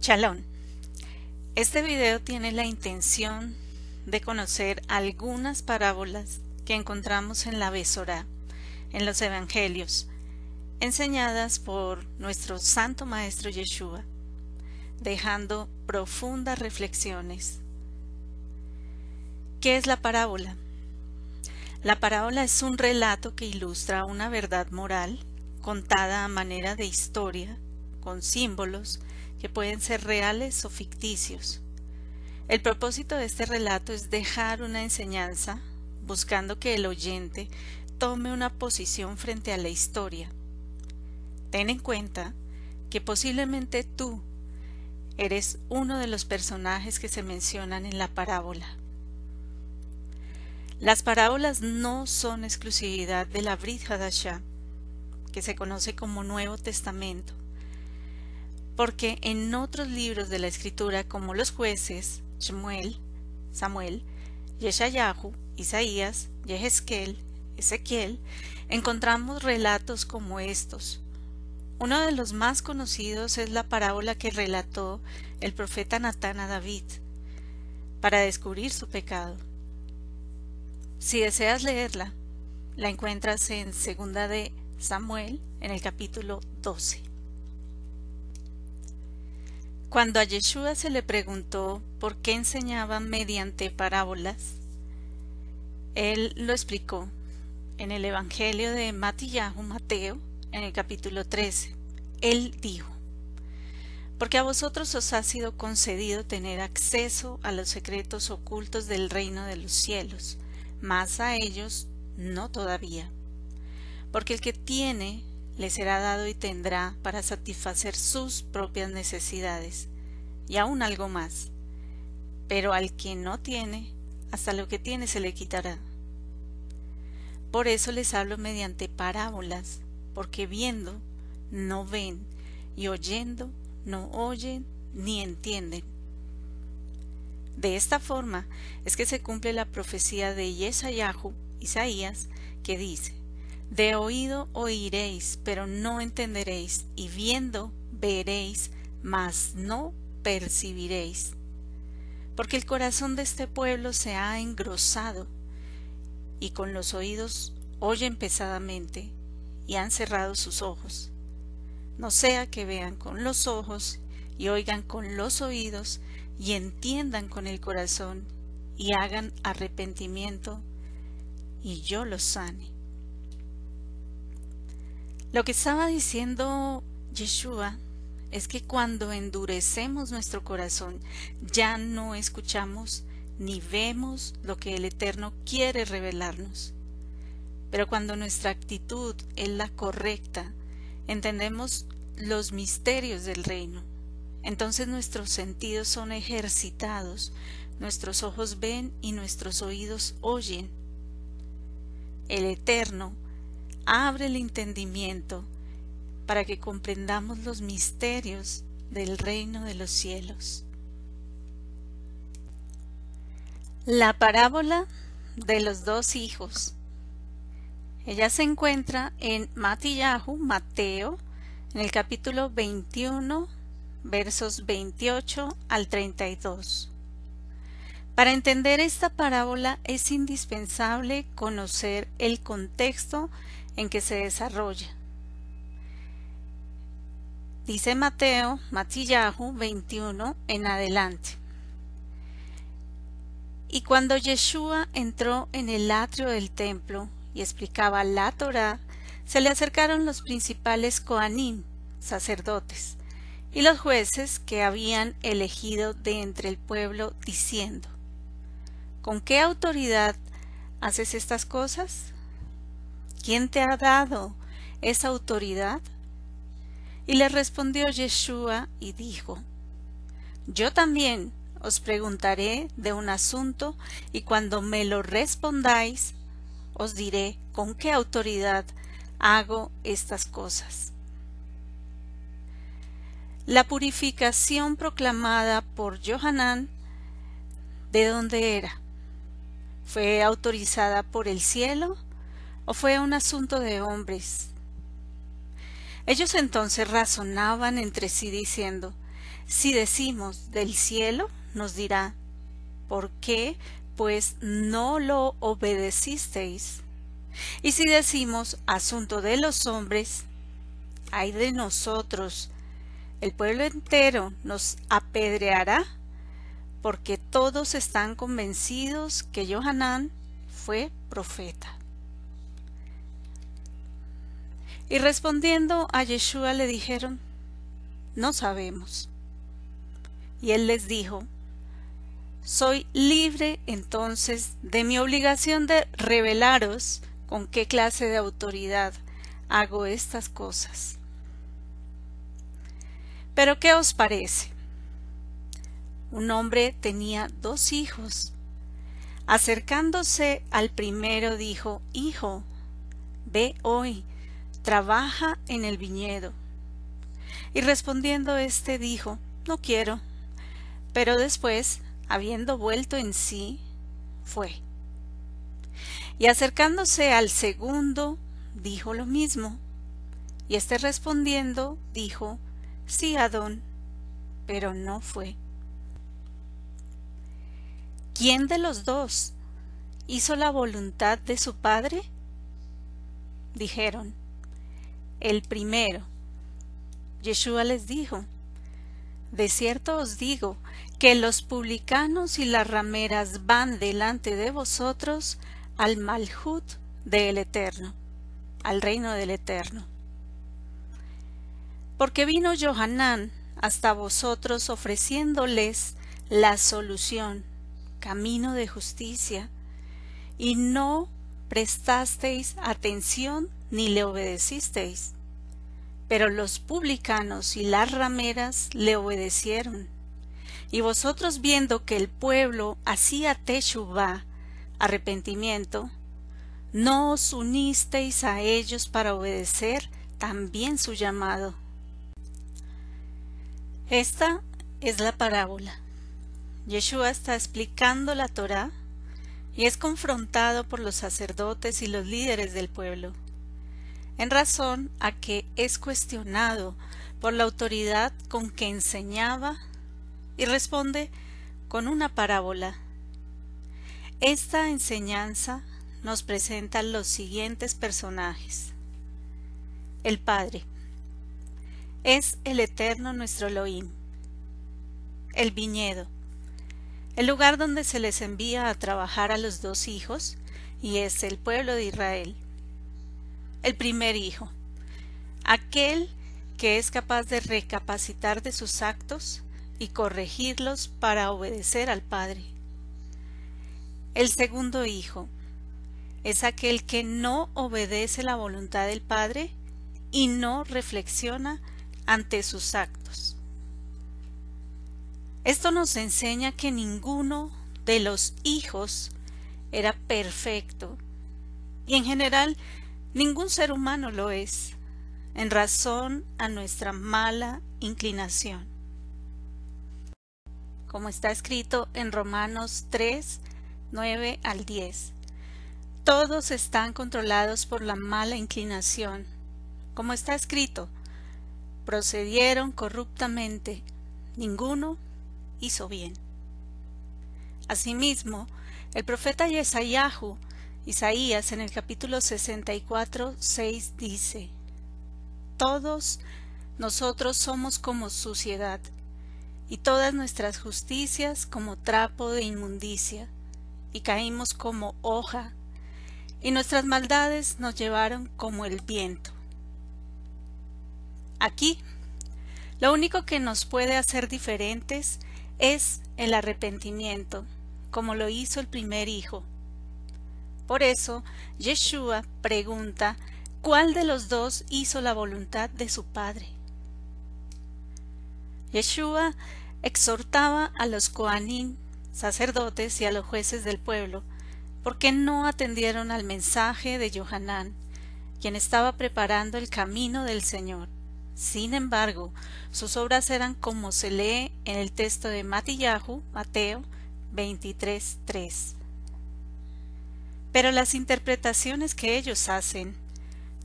Chalón. Este video tiene la intención de conocer algunas parábolas que encontramos en la Besorá, en los Evangelios, enseñadas por nuestro Santo Maestro Yeshua, dejando profundas reflexiones. ¿Qué es la parábola? La parábola es un relato que ilustra una verdad moral contada a manera de historia, con símbolos que pueden ser reales o ficticios. El propósito de este relato es dejar una enseñanza, buscando que el oyente tome una posición frente a la historia. Ten en cuenta que posiblemente tú eres uno de los personajes que se mencionan en la parábola. Las parábolas no son exclusividad de la Brit Hadashah, que se conoce como Nuevo Testamento, porque en otros libros de la Escritura como los jueces, Shmuel, Samuel, Yeshayahu, Isaías, Yehezkel, Ezequiel, encontramos relatos como estos. Uno de los más conocidos es la parábola que relató el profeta Natán a David para descubrir su pecado. Si deseas leerla, la encuentras en segunda de Samuel en el capítulo 12. Cuando a Yeshua se le preguntó por qué enseñaba mediante parábolas, él lo explicó en el Evangelio de Matillahu Mateo, en el capítulo 13. Él dijo, porque a vosotros os ha sido concedido tener acceso a los secretos ocultos del reino de los cielos, mas a ellos no todavía porque el que tiene le será dado y tendrá para satisfacer sus propias necesidades, y aún algo más. Pero al que no tiene, hasta lo que tiene se le quitará. Por eso les hablo mediante parábolas, porque viendo no ven, y oyendo no oyen ni entienden. De esta forma es que se cumple la profecía de Yesayahu, Isaías, que dice, de oído oiréis, pero no entenderéis, y viendo veréis, mas no percibiréis. Porque el corazón de este pueblo se ha engrosado, y con los oídos oyen pesadamente, y han cerrado sus ojos. No sea que vean con los ojos, y oigan con los oídos, y entiendan con el corazón, y hagan arrepentimiento, y yo los sane. Lo que estaba diciendo Yeshua es que cuando endurecemos nuestro corazón ya no escuchamos ni vemos lo que el Eterno quiere revelarnos. Pero cuando nuestra actitud es la correcta, entendemos los misterios del reino. Entonces nuestros sentidos son ejercitados, nuestros ojos ven y nuestros oídos oyen. El Eterno abre el entendimiento para que comprendamos los misterios del reino de los cielos. La parábola de los dos hijos. Ella se encuentra en Matillahu, Mateo, en el capítulo 21, versos 28 al 32. Para entender esta parábola es indispensable conocer el contexto en que se desarrolla. Dice Mateo, Matillahu 21 en adelante. Y cuando Yeshua entró en el atrio del templo y explicaba la Torá, se le acercaron los principales Koanim, sacerdotes, y los jueces que habían elegido de entre el pueblo, diciendo, ¿Con qué autoridad haces estas cosas? ¿Quién te ha dado esa autoridad? Y le respondió Yeshua y dijo, Yo también os preguntaré de un asunto y cuando me lo respondáis, os diré con qué autoridad hago estas cosas. La purificación proclamada por Johanán, ¿de dónde era? ¿Fue autorizada por el cielo? O fue un asunto de hombres. Ellos entonces razonaban entre sí diciendo, Si decimos del cielo, nos dirá, ¿por qué pues no lo obedecisteis? Y si decimos asunto de los hombres, hay de nosotros, el pueblo entero nos apedreará, porque todos están convencidos que Johanán fue profeta. Y respondiendo a Yeshua le dijeron, no sabemos. Y él les dijo, soy libre entonces de mi obligación de revelaros con qué clase de autoridad hago estas cosas. Pero ¿qué os parece? Un hombre tenía dos hijos. Acercándose al primero dijo, Hijo, ve hoy, trabaja en el viñedo. Y respondiendo éste dijo, No quiero. Pero después, habiendo vuelto en sí, fue. Y acercándose al segundo, dijo lo mismo. Y éste respondiendo, dijo, Sí, Adón, pero no fue. ¿Quién de los dos hizo la voluntad de su padre? Dijeron, el primero. Yeshua les dijo, De cierto os digo que los publicanos y las rameras van delante de vosotros al Malhut del Eterno, al reino del Eterno. Porque vino Johanán hasta vosotros ofreciéndoles la solución, camino de justicia, y no prestasteis atención ni le obedecisteis. Pero los publicanos y las rameras le obedecieron. Y vosotros viendo que el pueblo hacía teshuvah, arrepentimiento, no os unisteis a ellos para obedecer también su llamado. Esta es la parábola. Yeshua está explicando la Torá y es confrontado por los sacerdotes y los líderes del pueblo en razón a que es cuestionado por la autoridad con que enseñaba y responde con una parábola. Esta enseñanza nos presenta los siguientes personajes. El Padre es el eterno nuestro Elohim. El viñedo, el lugar donde se les envía a trabajar a los dos hijos y es el pueblo de Israel el primer hijo, aquel que es capaz de recapacitar de sus actos y corregirlos para obedecer al Padre. El segundo hijo es aquel que no obedece la voluntad del Padre y no reflexiona ante sus actos. Esto nos enseña que ninguno de los hijos era perfecto y en general Ningún ser humano lo es, en razón a nuestra mala inclinación. Como está escrito en Romanos 3, 9 al 10. Todos están controlados por la mala inclinación. Como está escrito, procedieron corruptamente, ninguno hizo bien. Asimismo, el profeta Yesayahu Isaías en el capítulo 64, 6 dice, Todos nosotros somos como suciedad, y todas nuestras justicias como trapo de inmundicia, y caímos como hoja, y nuestras maldades nos llevaron como el viento. Aquí, lo único que nos puede hacer diferentes es el arrepentimiento, como lo hizo el primer hijo, por eso, Yeshua pregunta, ¿cuál de los dos hizo la voluntad de su Padre? Yeshua exhortaba a los Koanim, sacerdotes y a los jueces del pueblo, porque no atendieron al mensaje de Johanán, quien estaba preparando el camino del Señor. Sin embargo, sus obras eran como se lee en el texto de Matillahu, Mateo 23.3. Pero las interpretaciones que ellos hacen,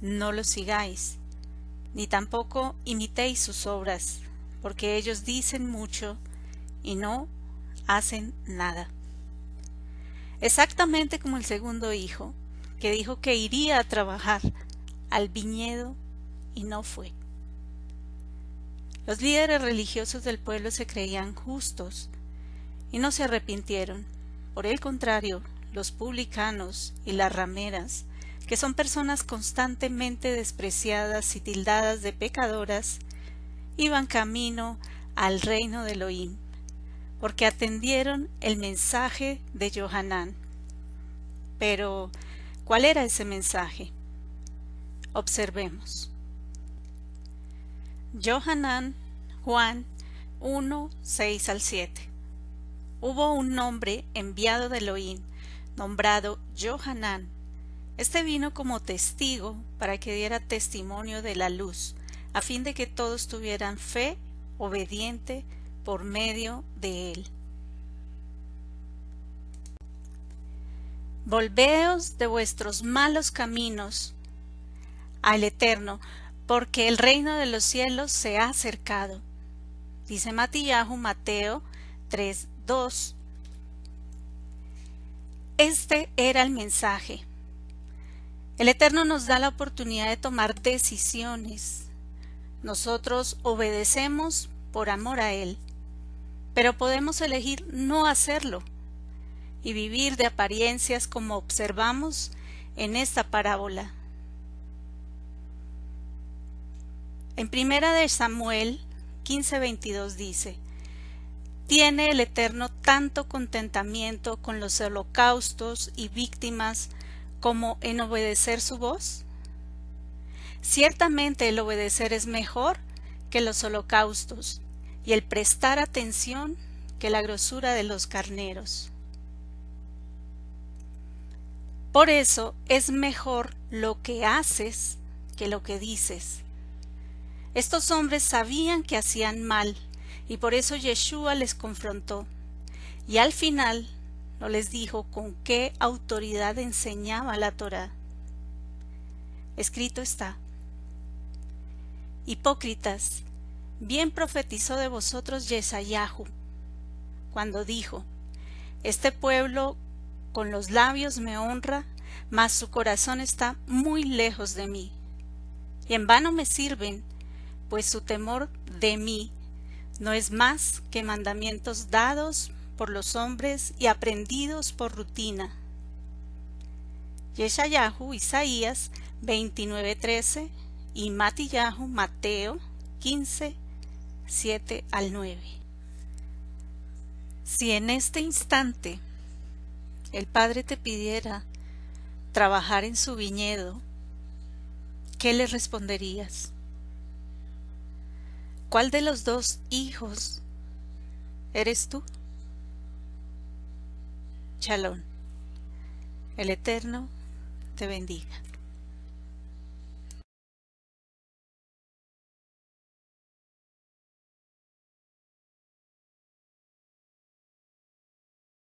no los sigáis, ni tampoco imitéis sus obras, porque ellos dicen mucho y no hacen nada. Exactamente como el segundo hijo, que dijo que iría a trabajar al viñedo y no fue. Los líderes religiosos del pueblo se creían justos y no se arrepintieron. Por el contrario, los publicanos y las rameras, que son personas constantemente despreciadas y tildadas de pecadoras, iban camino al reino de Elohim, porque atendieron el mensaje de Johanán. Pero, ¿cuál era ese mensaje? Observemos. Johanán, Juan 1, 6 al 7. Hubo un hombre enviado de Elohim, nombrado Johanán. Este vino como testigo para que diera testimonio de la luz, a fin de que todos tuvieran fe obediente por medio de él. Volveos de vuestros malos caminos al Eterno, porque el reino de los cielos se ha acercado. Dice Matillahu Mateo 3:2. Este era el mensaje. El Eterno nos da la oportunidad de tomar decisiones. Nosotros obedecemos por amor a Él, pero podemos elegir no hacerlo y vivir de apariencias como observamos en esta parábola. En primera de Samuel 15:22 dice, ¿Tiene el Eterno tanto contentamiento con los holocaustos y víctimas como en obedecer su voz? Ciertamente el obedecer es mejor que los holocaustos y el prestar atención que la grosura de los carneros. Por eso es mejor lo que haces que lo que dices. Estos hombres sabían que hacían mal y por eso Yeshua les confrontó. Y al final no les dijo con qué autoridad enseñaba la Torah. Escrito está. Hipócritas, bien profetizó de vosotros Yesayahu, cuando dijo, Este pueblo con los labios me honra, mas su corazón está muy lejos de mí. Y en vano me sirven, pues su temor de mí no es más que mandamientos dados por los hombres y aprendidos por rutina. Yeshayahu, Isaías 29:13 y Matillahu, Mateo 15, 7 al 9. Si en este instante el Padre te pidiera trabajar en su viñedo, ¿qué le responderías? ¿Cuál de los dos hijos eres tú? Chalón. El Eterno te bendiga.